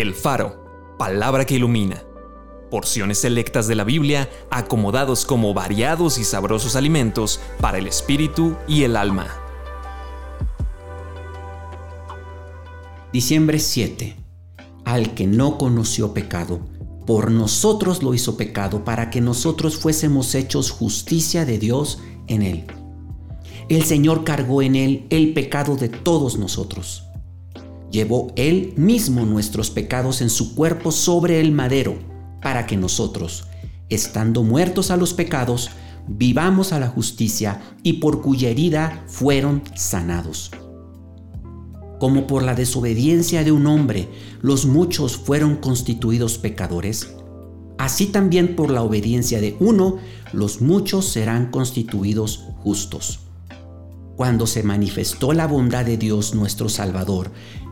El Faro, palabra que ilumina. Porciones selectas de la Biblia acomodados como variados y sabrosos alimentos para el espíritu y el alma. Diciembre 7. Al que no conoció pecado, por nosotros lo hizo pecado para que nosotros fuésemos hechos justicia de Dios en él. El Señor cargó en él el pecado de todos nosotros llevó él mismo nuestros pecados en su cuerpo sobre el madero, para que nosotros, estando muertos a los pecados, vivamos a la justicia y por cuya herida fueron sanados. Como por la desobediencia de un hombre los muchos fueron constituidos pecadores, así también por la obediencia de uno los muchos serán constituidos justos. Cuando se manifestó la bondad de Dios nuestro Salvador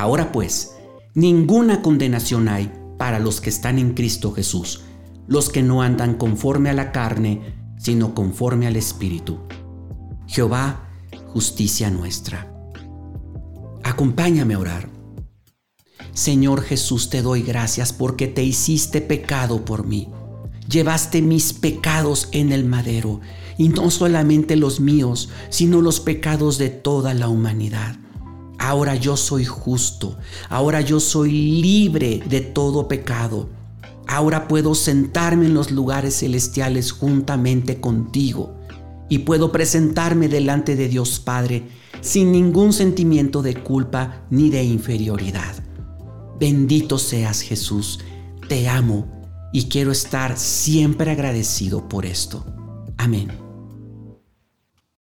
Ahora pues, ninguna condenación hay para los que están en Cristo Jesús, los que no andan conforme a la carne, sino conforme al Espíritu. Jehová, justicia nuestra. Acompáñame a orar. Señor Jesús, te doy gracias porque te hiciste pecado por mí. Llevaste mis pecados en el madero, y no solamente los míos, sino los pecados de toda la humanidad. Ahora yo soy justo. Ahora yo soy libre de todo pecado. Ahora puedo sentarme en los lugares celestiales juntamente contigo y puedo presentarme delante de Dios Padre sin ningún sentimiento de culpa ni de inferioridad. Bendito seas Jesús, te amo y quiero estar siempre agradecido por esto. Amén.